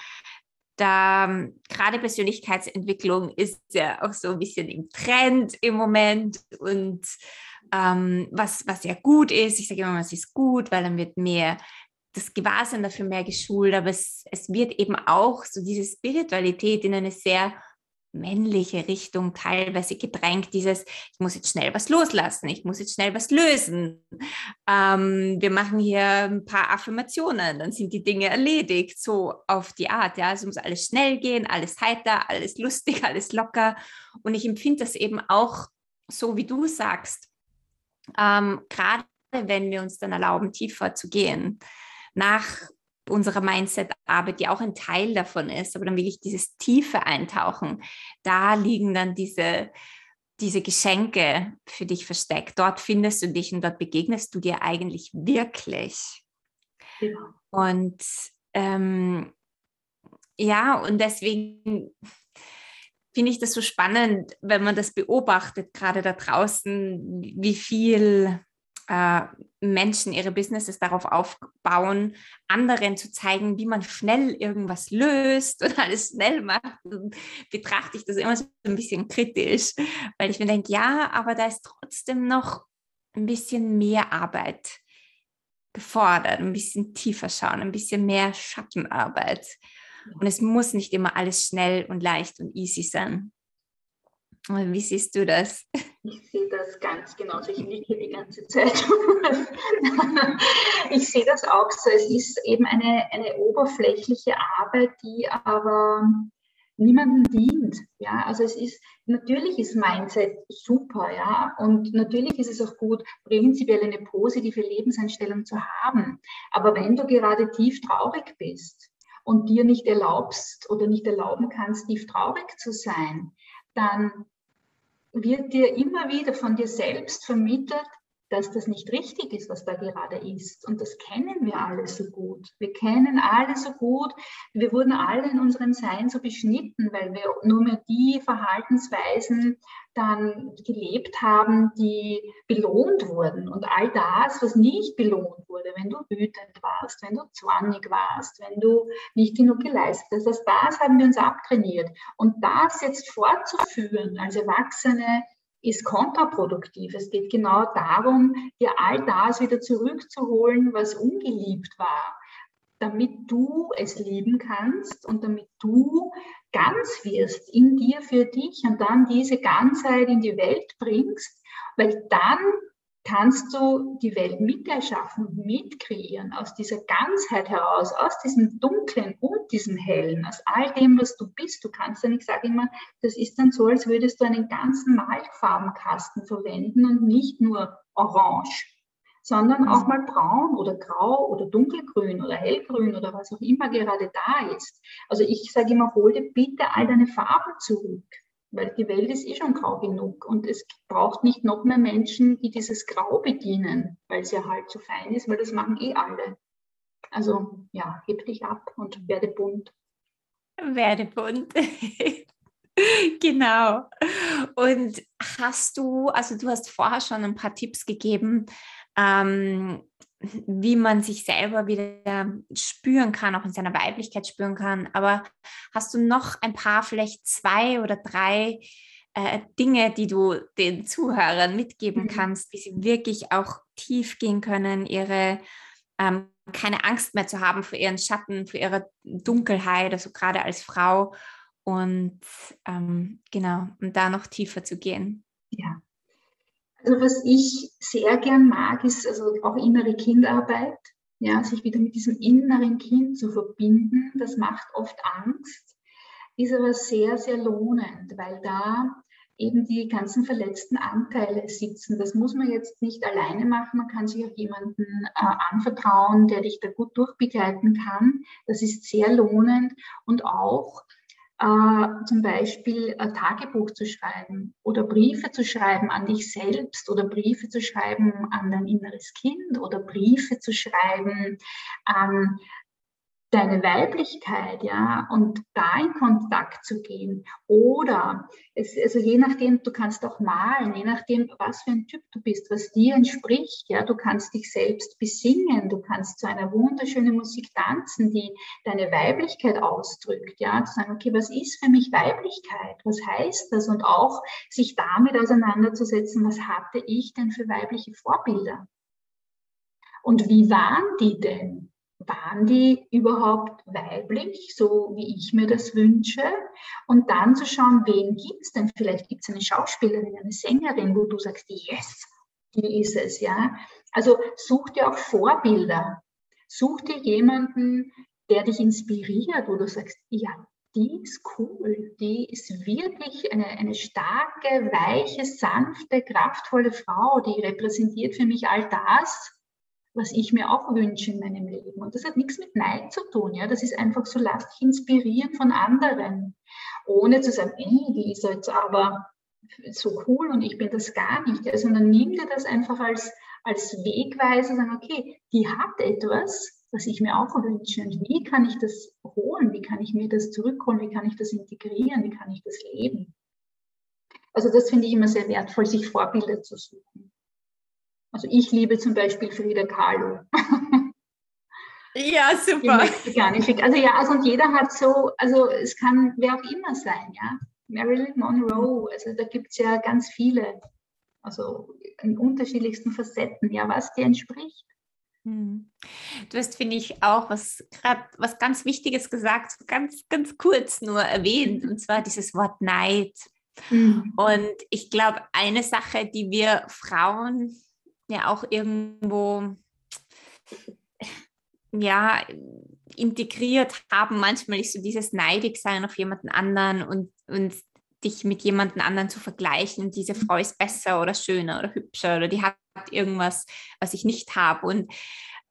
da gerade Persönlichkeitsentwicklung ist ja auch so ein bisschen im Trend im Moment und ähm, was, was ja gut ist. Ich sage immer, es ist gut, weil dann wird mehr das Gewahrsein dafür mehr geschult, aber es, es wird eben auch so diese Spiritualität in eine sehr männliche Richtung teilweise gedrängt, dieses, ich muss jetzt schnell was loslassen, ich muss jetzt schnell was lösen. Ähm, wir machen hier ein paar Affirmationen, dann sind die Dinge erledigt, so auf die Art. Ja, es muss alles schnell gehen, alles heiter, alles lustig, (laughs) alles locker. Und ich empfinde das eben auch so, wie du sagst, ähm, gerade wenn wir uns dann erlauben, tiefer zu gehen nach unserer Mindset-Arbeit, die auch ein Teil davon ist, aber dann wirklich dieses tiefe Eintauchen, da liegen dann diese, diese Geschenke für dich versteckt. Dort findest du dich und dort begegnest du dir eigentlich wirklich. Ja. Und ähm, ja, und deswegen finde ich das so spannend, wenn man das beobachtet, gerade da draußen, wie viel äh, Menschen ihre Businesses darauf aufbauen, anderen zu zeigen, wie man schnell irgendwas löst und alles schnell macht, betrachte ich das immer so ein bisschen kritisch, weil ich mir denke, ja, aber da ist trotzdem noch ein bisschen mehr Arbeit gefordert, ein bisschen tiefer schauen, ein bisschen mehr Schattenarbeit. Und es muss nicht immer alles schnell und leicht und easy sein. Wie siehst du das? Ich sehe das ganz genauso. Ich liege die ganze Zeit. (laughs) ich sehe das auch so. Es ist eben eine, eine oberflächliche Arbeit, die aber niemandem dient. Ja, also es ist, natürlich ist Mindset super, ja, und natürlich ist es auch gut, prinzipiell eine positive Lebenseinstellung zu haben. Aber wenn du gerade tief traurig bist und dir nicht erlaubst oder nicht erlauben kannst, tief traurig zu sein, dann wird dir immer wieder von dir selbst vermittelt, dass das nicht richtig ist, was da gerade ist. Und das kennen wir alle so gut. Wir kennen alle so gut. Wir wurden alle in unserem Sein so beschnitten, weil wir nur mehr die Verhaltensweisen dann gelebt haben, die belohnt wurden. Und all das, was nicht belohnt wurde, wenn du wütend warst, wenn du zornig warst, wenn du nicht genug geleistet hast, das, das haben wir uns abtrainiert. Und das jetzt fortzuführen als Erwachsene, ist kontraproduktiv. Es geht genau darum, dir all das wieder zurückzuholen, was ungeliebt war, damit du es lieben kannst und damit du ganz wirst in dir für dich und dann diese Ganzheit in die Welt bringst, weil dann kannst du die Welt mit erschaffen, mitkreieren, aus dieser Ganzheit heraus, aus diesem Dunklen und diesem Hellen, aus all dem, was du bist. Du kannst dann, ich sage immer, das ist dann so, als würdest du einen ganzen Malfarbenkasten verwenden und nicht nur orange, sondern auch mal braun oder grau oder dunkelgrün oder hellgrün oder was auch immer gerade da ist. Also ich sage immer, hol dir bitte all deine Farben zurück weil die Welt ist eh schon grau genug und es braucht nicht noch mehr Menschen, die dieses Grau bedienen, weil es ja halt so fein ist, weil das machen eh alle. Also ja, heb dich ab und werde bunt. Werde bunt. (laughs) genau. Und hast du, also du hast vorher schon ein paar Tipps gegeben, ähm, wie man sich selber wieder spüren kann, auch in seiner Weiblichkeit spüren kann. Aber hast du noch ein paar, vielleicht zwei oder drei äh, Dinge, die du den Zuhörern mitgeben mhm. kannst, wie sie wirklich auch tief gehen können, ihre ähm, keine Angst mehr zu haben vor ihren Schatten, vor ihrer Dunkelheit, also gerade als Frau und ähm, genau, und da noch tiefer zu gehen. Ja. Also was ich sehr gern mag, ist also auch innere Kindarbeit, ja, sich wieder mit diesem inneren Kind zu verbinden. Das macht oft Angst, ist aber sehr, sehr lohnend, weil da eben die ganzen verletzten Anteile sitzen. Das muss man jetzt nicht alleine machen. Man kann sich auch jemanden äh, anvertrauen, der dich da gut durchbegleiten kann. Das ist sehr lohnend und auch äh, zum Beispiel ein Tagebuch zu schreiben oder Briefe zu schreiben an dich selbst oder Briefe zu schreiben an dein inneres Kind oder Briefe zu schreiben an deine Weiblichkeit, ja, und da in Kontakt zu gehen. Oder, es, also je nachdem, du kannst auch malen, je nachdem, was für ein Typ du bist, was dir entspricht, ja, du kannst dich selbst besingen, du kannst zu einer wunderschönen Musik tanzen, die deine Weiblichkeit ausdrückt, ja, zu sagen, okay, was ist für mich Weiblichkeit? Was heißt das? Und auch sich damit auseinanderzusetzen, was hatte ich denn für weibliche Vorbilder? Und wie waren die denn? Waren die überhaupt weiblich, so wie ich mir das wünsche? Und dann zu schauen, wen gibt es denn? Vielleicht gibt es eine Schauspielerin, eine Sängerin, wo du sagst, yes, die ist es, ja. Also such dir auch Vorbilder. Such dir jemanden, der dich inspiriert, wo du sagst, ja, die ist cool, die ist wirklich eine, eine starke, weiche, sanfte, kraftvolle Frau, die repräsentiert für mich all das, was ich mir auch wünsche in meinem Leben. Und das hat nichts mit Neid zu tun. Ja? Das ist einfach so, lass dich inspirieren von anderen, ohne zu sagen, ey, die ist jetzt aber so cool und ich bin das gar nicht. Ja? Sondern nimm dir das einfach als, als Wegweiser, sagen, okay, die hat etwas, was ich mir auch wünsche. Und wie kann ich das holen? Wie kann ich mir das zurückholen? Wie kann ich das integrieren? Wie kann ich das leben? Also das finde ich immer sehr wertvoll, sich Vorbilder zu suchen. Also ich liebe zum Beispiel Frida Kahlo. Ja, super. Also ja, also und jeder hat so, also es kann wer auch immer sein, ja. Marilyn Monroe, also da gibt es ja ganz viele, also in unterschiedlichsten Facetten, ja, was dir entspricht. Hm. Du hast, finde ich, auch was gerade was ganz Wichtiges gesagt, ganz, ganz kurz nur erwähnt, und zwar dieses Wort Neid. Mhm. Und ich glaube, eine Sache, die wir Frauen ja auch irgendwo ja integriert haben. Manchmal ist so dieses Neidigsein auf jemanden anderen und, und dich mit jemanden anderen zu vergleichen. Diese mhm. Frau ist besser oder schöner oder hübscher oder die hat irgendwas, was ich nicht habe. Und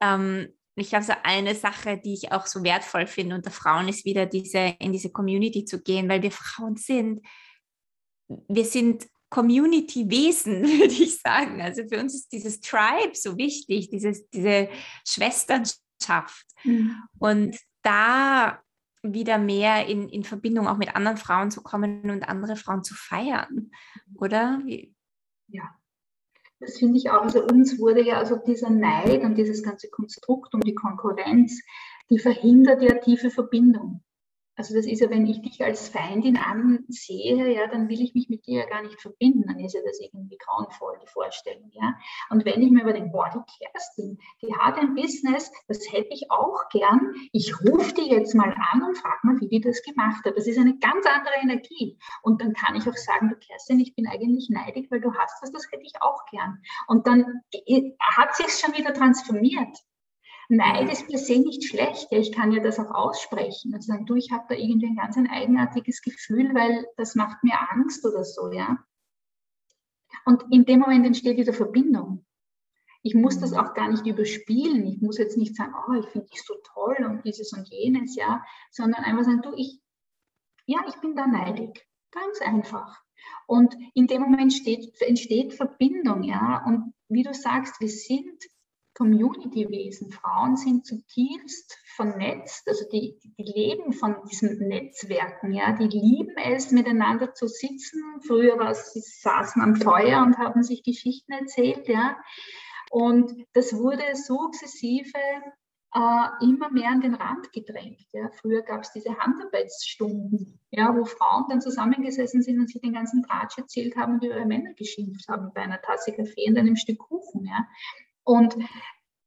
ähm, ich glaube, so eine Sache, die ich auch so wertvoll finde unter Frauen, ist wieder diese, in diese Community zu gehen, weil wir Frauen sind. Wir sind Community-Wesen, (laughs) würde ich sagen. Also für uns ist dieses Tribe so wichtig, dieses, diese Schwesternschaft. Mhm. Und da wieder mehr in, in Verbindung auch mit anderen Frauen zu kommen und andere Frauen zu feiern, oder? Ja, das finde ich auch. Also uns wurde ja also dieser Neid und dieses ganze Konstrukt um die Konkurrenz, die verhindert ja tiefe Verbindung. Also das ist ja, wenn ich dich als Feindin ansehe, ja, dann will ich mich mit dir ja gar nicht verbinden. Dann ist ja das irgendwie grauenvoll, die Vorstellung, ja. Und wenn ich mir überdenke, boah, die Kerstin, die hat ein Business, das hätte ich auch gern. Ich rufe die jetzt mal an und frage mal, wie die das gemacht hat. Das ist eine ganz andere Energie. Und dann kann ich auch sagen, du Kerstin, ich bin eigentlich neidig, weil du hast das, das hätte ich auch gern. Und dann hat sich schon wieder transformiert. Neid ist per se nicht schlecht. Ja, ich kann ja das auch aussprechen und sagen, du, ich habe da irgendwie ein ganz ein eigenartiges Gefühl, weil das macht mir Angst oder so, ja. Und in dem Moment entsteht wieder Verbindung. Ich muss das mhm. auch gar nicht überspielen. Ich muss jetzt nicht sagen, oh, ich finde dich so toll und dieses und jenes, ja, sondern einfach sagen, du, ich, ja, ich bin da neidig. Ganz einfach. Und in dem Moment steht, entsteht Verbindung, ja. Und wie du sagst, wir sind Community-Wesen. Frauen sind zutiefst vernetzt, also die, die leben von diesen Netzwerken, ja, die lieben es, miteinander zu sitzen. Früher war es, sie saßen am Feuer und haben sich Geschichten erzählt, ja. Und das wurde sukzessive äh, immer mehr an den Rand gedrängt. Ja. Früher gab es diese Handarbeitsstunden, ja, wo Frauen dann zusammengesessen sind und sich den ganzen Tratsch erzählt haben und über ihre Männer geschimpft haben bei einer Tasse Kaffee und einem Stück Kuchen. Ja. Und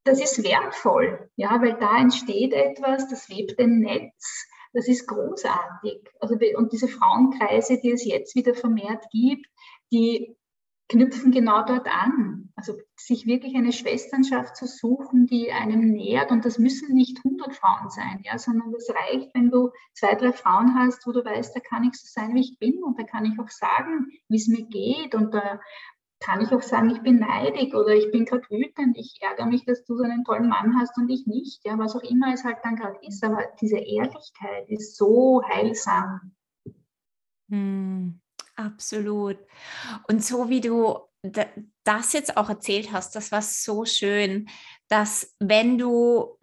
das ist wertvoll, ja, weil da entsteht etwas, das webt ein Netz, das ist großartig. Also, und diese Frauenkreise, die es jetzt wieder vermehrt gibt, die knüpfen genau dort an. Also sich wirklich eine Schwesternschaft zu suchen, die einem nährt. Und das müssen nicht 100 Frauen sein, ja, sondern das reicht, wenn du zwei, drei Frauen hast, wo du weißt, da kann ich so sein, wie ich bin. Und da kann ich auch sagen, wie es mir geht. Und da kann ich auch sagen, ich bin neidig oder ich bin gerade wütend. Ich ärgere mich, dass du so einen tollen Mann hast und ich nicht. Ja, was auch immer es halt dann gerade ist. Aber diese Ehrlichkeit ist so heilsam. Hm. Absolut. Und so wie du das jetzt auch erzählt hast, das war so schön, dass wenn du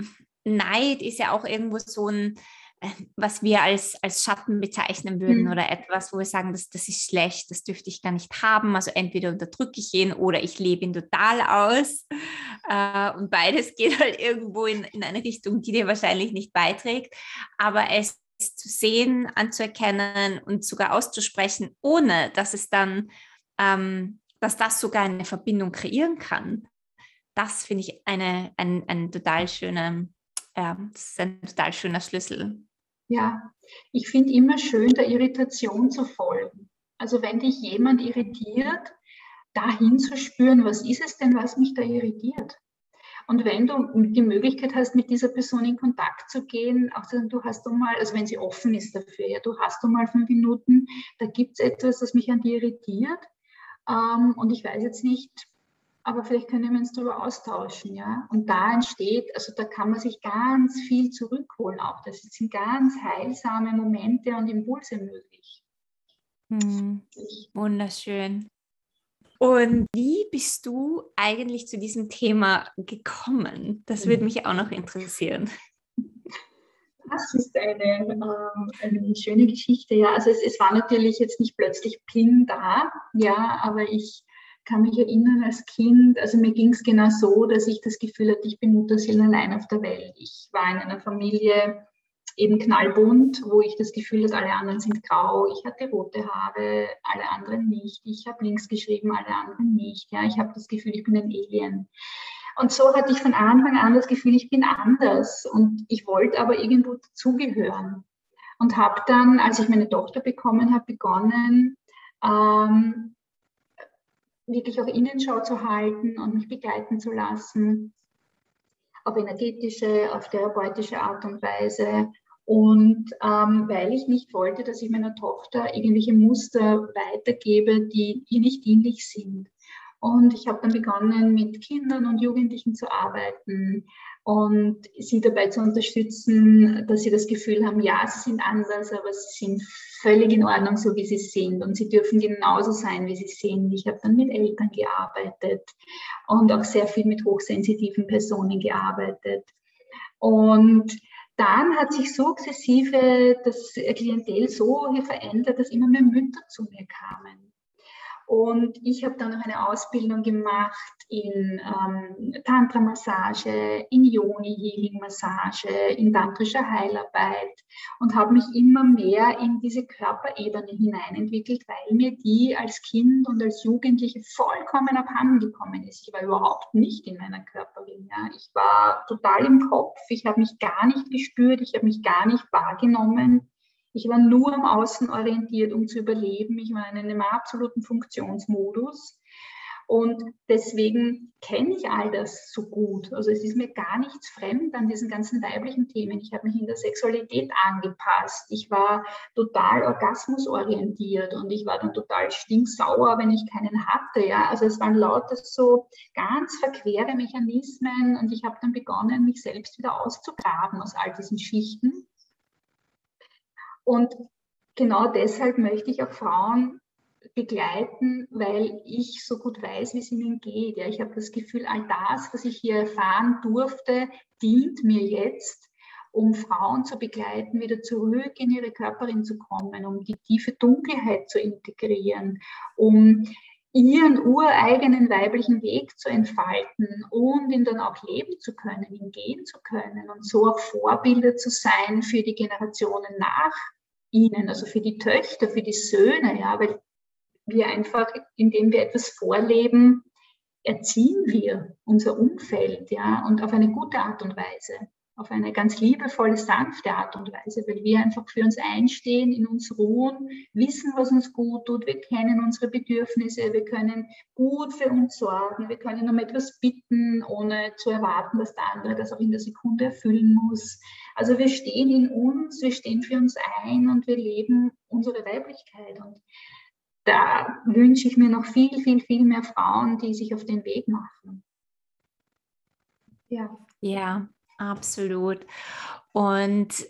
Neid ist ja auch irgendwo so ein, (laughs) was wir als, als Schatten bezeichnen würden mhm. oder etwas, wo wir sagen, das, das ist schlecht, das dürfte ich gar nicht haben. Also entweder unterdrücke ich ihn oder ich lebe ihn total aus. (laughs) Äh, und beides geht (laughs) halt irgendwo in, in eine Richtung, die dir wahrscheinlich nicht beiträgt. Aber es zu sehen, anzuerkennen und sogar auszusprechen, ohne dass es dann, ähm, dass das sogar eine Verbindung kreieren kann. Das finde ich eine, ein, ein total schöner, äh, das ist ein total schöner Schlüssel. Ja, ich finde immer schön, der Irritation zu folgen. Also wenn dich jemand irritiert, dahin zu spüren, was ist es denn, was mich da irritiert? Und wenn du die Möglichkeit hast, mit dieser Person in Kontakt zu gehen, auch sagen, du hast du mal, also wenn sie offen ist dafür, ja, du hast du mal fünf Minuten, da gibt es etwas, das mich an dir irritiert. Ähm, und ich weiß jetzt nicht, aber vielleicht können wir uns darüber austauschen, ja. Und da entsteht, also da kann man sich ganz viel zurückholen auch. Das sind ganz heilsame Momente und Impulse möglich. Hm, wunderschön. Und wie bist du eigentlich zu diesem Thema gekommen? Das würde mich auch noch interessieren. Das ist eine, ähm, eine schöne Geschichte. Ja, also es, es, war natürlich jetzt nicht plötzlich Ping da, ja, aber ich kann mich erinnern als Kind, also mir ging es genau so, dass ich das Gefühl hatte, ich bin Mutterseelen allein auf der Welt. Ich war in einer Familie, eben knallbunt, wo ich das Gefühl hatte, alle anderen sind grau. Ich hatte rote Haare, alle anderen nicht. Ich habe links geschrieben, alle anderen nicht. Ja, ich habe das Gefühl, ich bin ein Alien. Und so hatte ich von Anfang an das Gefühl, ich bin anders und ich wollte aber irgendwo dazugehören. Und habe dann, als ich meine Tochter bekommen habe, begonnen, ähm, wirklich auch Innenschau zu halten und mich begleiten zu lassen. Auf energetische, auf therapeutische Art und Weise. Und ähm, weil ich nicht wollte, dass ich meiner Tochter irgendwelche Muster weitergebe, die ihr nicht dienlich sind. Und ich habe dann begonnen, mit Kindern und Jugendlichen zu arbeiten und sie dabei zu unterstützen, dass sie das Gefühl haben, ja, sie sind anders, aber sie sind völlig in Ordnung, so wie sie sind. Und sie dürfen genauso sein, wie sie sind. Ich habe dann mit Eltern gearbeitet und auch sehr viel mit hochsensitiven Personen gearbeitet. Und dann hat sich sukzessive das Klientel so verändert, dass immer mehr Mütter zu mir kamen. Und ich habe dann noch eine Ausbildung gemacht in ähm, Tantra-Massage, in Yoni-Healing-Massage, in tantrischer Heilarbeit und habe mich immer mehr in diese Körperebene hineinentwickelt, weil mir die als Kind und als Jugendliche vollkommen abhanden gekommen ist. Ich war überhaupt nicht in meiner Körperin. Ja. Ich war total im Kopf, ich habe mich gar nicht gespürt, ich habe mich gar nicht wahrgenommen. Ich war nur am Außen orientiert, um zu überleben. Ich war in einem absoluten Funktionsmodus. Und deswegen kenne ich all das so gut. Also es ist mir gar nichts fremd an diesen ganzen weiblichen Themen. Ich habe mich in der Sexualität angepasst. Ich war total orgasmusorientiert und ich war dann total stinksauer, wenn ich keinen hatte. Ja? Also es waren lauter so ganz verquere Mechanismen und ich habe dann begonnen, mich selbst wieder auszugraben aus all diesen Schichten und genau deshalb möchte ich auch Frauen begleiten, weil ich so gut weiß, wie es ihnen geht. Ja, ich habe das Gefühl, all das, was ich hier erfahren durfte, dient mir jetzt, um Frauen zu begleiten, wieder zurück in ihre Körperin zu kommen, um die tiefe Dunkelheit zu integrieren, um ihren ureigenen weiblichen Weg zu entfalten und ihn dann auch leben zu können, ihn gehen zu können und so auch Vorbilder zu sein für die Generationen nach ihnen, also für die Töchter, für die Söhne, ja, weil wir einfach, indem wir etwas vorleben, erziehen wir unser Umfeld, ja, und auf eine gute Art und Weise auf eine ganz liebevolle, sanfte Art und Weise, weil wir einfach für uns einstehen, in uns ruhen, wissen, was uns gut tut, wir kennen unsere Bedürfnisse, wir können gut für uns sorgen, wir können um etwas bitten, ohne zu erwarten, dass der andere das auch in der Sekunde erfüllen muss. Also wir stehen in uns, wir stehen für uns ein und wir leben unsere Weiblichkeit. Und da wünsche ich mir noch viel, viel, viel mehr Frauen, die sich auf den Weg machen. Ja. Ja, Absolut. Und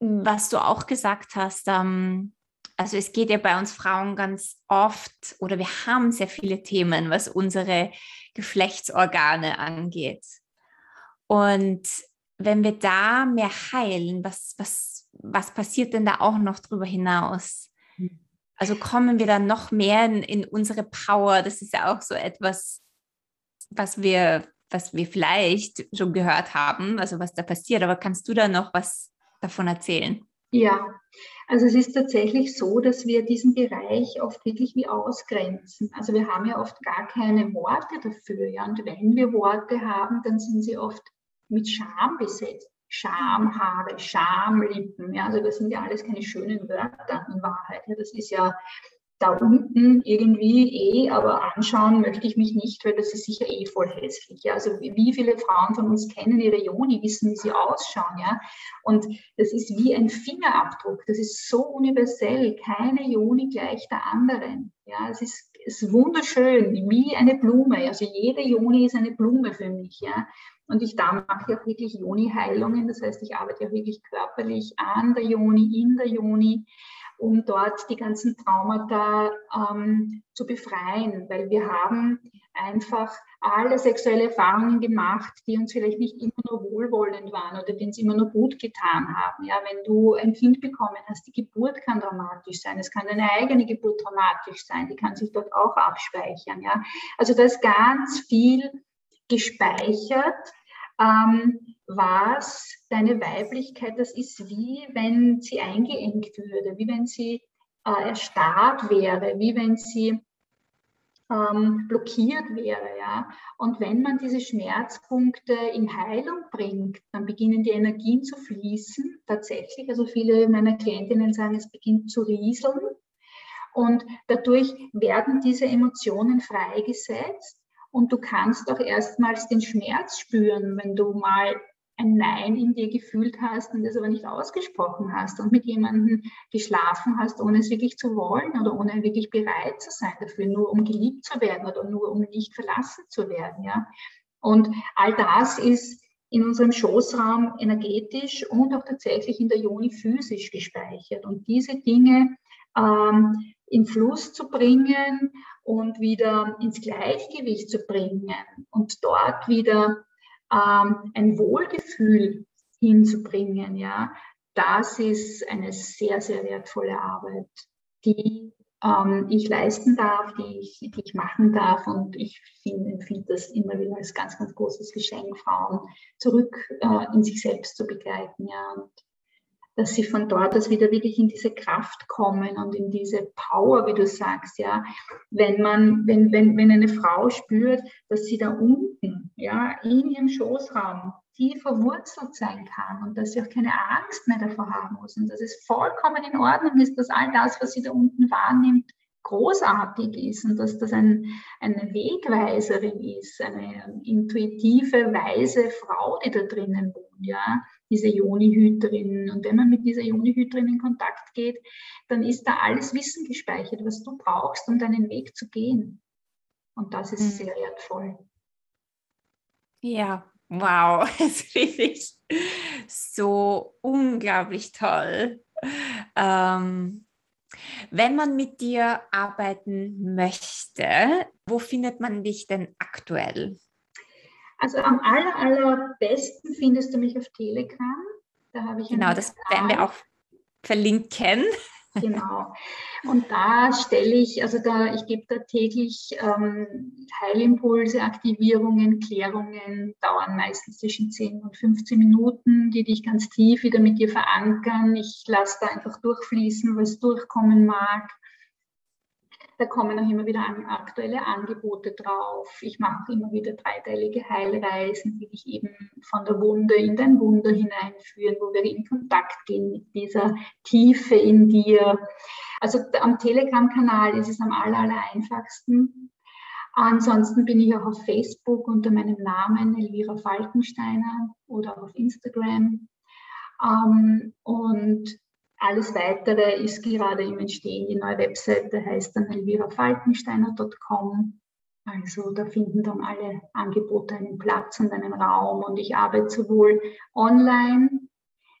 was du auch gesagt hast, ähm, also es geht ja bei uns Frauen ganz oft oder wir haben sehr viele Themen, was unsere Geschlechtsorgane angeht. Und wenn wir da mehr heilen, was, was, was passiert denn da auch noch darüber hinaus? Also kommen wir dann noch mehr in, in unsere Power? Das ist ja auch so etwas, was wir was wir vielleicht schon gehört haben, also was da passiert. Aber kannst du da noch was davon erzählen? Ja, also es ist tatsächlich so, dass wir diesen Bereich oft wirklich wie ausgrenzen. Also wir haben ja oft gar keine Worte dafür. Ja? Und wenn wir Worte haben, dann sind sie oft mit Scham besetzt. Schamhaare, Schamlippen, ja, also das sind ja alles keine schönen Wörter in Wahrheit. Ja, das ist ja da unten irgendwie eh, aber anschauen möchte ich mich nicht, weil das ist sicher eh voll hässlich. Ja? Also wie viele Frauen von uns kennen ihre Joni, wissen, wie sie ausschauen. Ja? Und das ist wie ein Fingerabdruck. Das ist so universell. Keine Joni gleich der anderen. Ja? Es ist, ist wunderschön, wie eine Blume. Also jede Joni ist eine Blume für mich. Ja? Und ich da mache auch wirklich Joni-Heilungen. Das heißt, ich arbeite auch wirklich körperlich an der Joni, in der Joni um dort die ganzen Traumata ähm, zu befreien, weil wir haben einfach alle sexuelle Erfahrungen gemacht, die uns vielleicht nicht immer nur wohlwollend waren oder die uns immer nur gut getan haben. Ja, wenn du ein Kind bekommen hast, die Geburt kann dramatisch sein, es kann deine eigene Geburt dramatisch sein, die kann sich dort auch abspeichern. Ja, also da ist ganz viel gespeichert ähm, was deine Weiblichkeit, das ist wie wenn sie eingeengt würde, wie wenn sie äh, erstarrt wäre, wie wenn sie ähm, blockiert wäre. Ja? Und wenn man diese Schmerzpunkte in Heilung bringt, dann beginnen die Energien zu fließen, tatsächlich. Also viele meiner Klientinnen sagen, es beginnt zu rieseln. Und dadurch werden diese Emotionen freigesetzt und du kannst auch erstmals den Schmerz spüren, wenn du mal ein Nein in dir gefühlt hast und es aber nicht ausgesprochen hast und mit jemandem geschlafen hast, ohne es wirklich zu wollen oder ohne wirklich bereit zu sein dafür, nur um geliebt zu werden oder nur um nicht verlassen zu werden. Ja? Und all das ist in unserem Schoßraum energetisch und auch tatsächlich in der Joni physisch gespeichert. Und diese Dinge ähm, in Fluss zu bringen und wieder ins Gleichgewicht zu bringen und dort wieder ähm, ein Wohlgefühl hinzubringen, ja, das ist eine sehr, sehr wertvolle Arbeit, die ähm, ich leisten darf, die ich, die ich machen darf. Und ich empfinde das immer wieder als ganz, ganz großes Geschenk, Frauen zurück äh, in sich selbst zu begleiten. Ja. Und dass sie von dort aus wieder wirklich in diese Kraft kommen und in diese Power, wie du sagst, ja. Wenn man, wenn, wenn, wenn eine Frau spürt, dass sie da unten, ja, in ihrem Schoßraum tief verwurzelt sein kann und dass sie auch keine Angst mehr davor haben muss und dass es vollkommen in Ordnung ist, dass all das, was sie da unten wahrnimmt, großartig ist und dass das ein, eine Wegweiserin ist, eine intuitive, weise Frau, die da drinnen wohnt, ja, diese Joni-Hüterin. Und wenn man mit dieser Joni-Hüterin in Kontakt geht, dann ist da alles Wissen gespeichert, was du brauchst, um deinen Weg zu gehen. Und das ist mhm. sehr wertvoll. Ja, wow, (laughs) das finde ich so unglaublich toll. Ähm, wenn man mit dir arbeiten möchte, wo findet man dich denn aktuell? Also am aller, allerbesten findest du mich auf Telegram. Da habe ich genau, das werden wir auch verlinken. Genau. Und da stelle ich, also da, ich gebe da täglich ähm, Heilimpulse, Aktivierungen, Klärungen, dauern meistens zwischen 10 und 15 Minuten, die dich ganz tief wieder mit dir verankern. Ich lasse da einfach durchfließen, was durchkommen mag. Da kommen auch immer wieder aktuelle Angebote drauf. Ich mache immer wieder dreiteilige Heilreisen, die dich eben von der Wunde in dein Wunder hineinführen, wo wir in Kontakt gehen mit dieser Tiefe in dir. Also am Telegram-Kanal ist es am aller, aller einfachsten. Ansonsten bin ich auch auf Facebook unter meinem Namen Elvira Falkensteiner oder auf Instagram. Ähm, und alles Weitere ist gerade im Entstehen. Die neue Webseite heißt dann elvirafalkensteiner.com. Also da finden dann alle Angebote einen Platz und einen Raum. Und ich arbeite sowohl online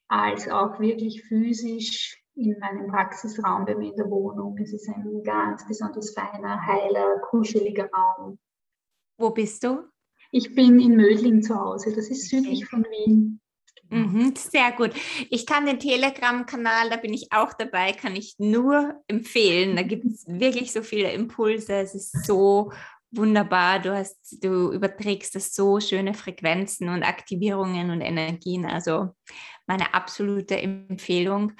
als auch wirklich physisch in meinem Praxisraum bei mir in der Wohnung. Es ist ein ganz besonders feiner, heiler, kuscheliger Raum. Wo bist du? Ich bin in Mödling zu Hause. Das ist südlich von Wien. Mhm, sehr gut. Ich kann den Telegram-Kanal, da bin ich auch dabei, kann ich nur empfehlen. Da gibt es wirklich so viele Impulse. Es ist so wunderbar. Du hast, du überträgst das so schöne Frequenzen und Aktivierungen und Energien. Also meine absolute Empfehlung.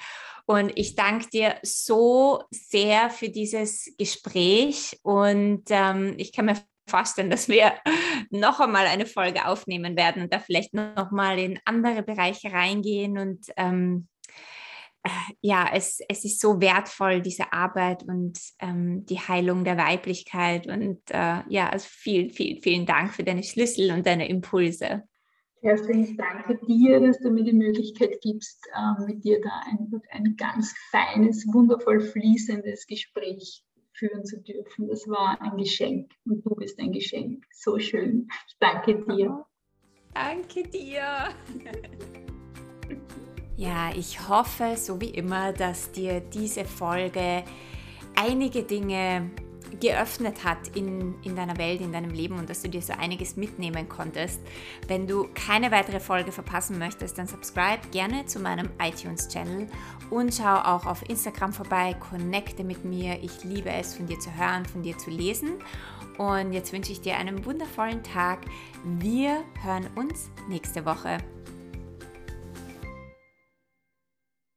Und ich danke dir so sehr für dieses Gespräch. Und ähm, ich kann mir vorstellen, dass wir (laughs) noch einmal eine Folge aufnehmen werden und da vielleicht noch mal in andere Bereiche reingehen und ähm, äh, ja, es, es ist so wertvoll, diese Arbeit und ähm, die Heilung der Weiblichkeit. Und äh, ja, also vielen, vielen, vielen Dank für deine Schlüssel und deine Impulse. Ich danke dir, dass du mir die Möglichkeit gibst, äh, mit dir da ein, ein ganz feines, wundervoll fließendes Gespräch führen zu dürfen. Das war ein Geschenk und du bist ein Geschenk. So schön. Ich danke dir. Danke dir. (laughs) Ja, ich hoffe, so wie immer, dass dir diese Folge einige Dinge geöffnet hat in, in deiner Welt, in deinem Leben und dass du dir so einiges mitnehmen konntest. Wenn du keine weitere Folge verpassen möchtest, dann subscribe gerne zu meinem iTunes-Channel und schau auch auf Instagram vorbei, connecte mit mir. Ich liebe es, von dir zu hören, von dir zu lesen. Und jetzt wünsche ich dir einen wundervollen Tag. Wir hören uns nächste Woche.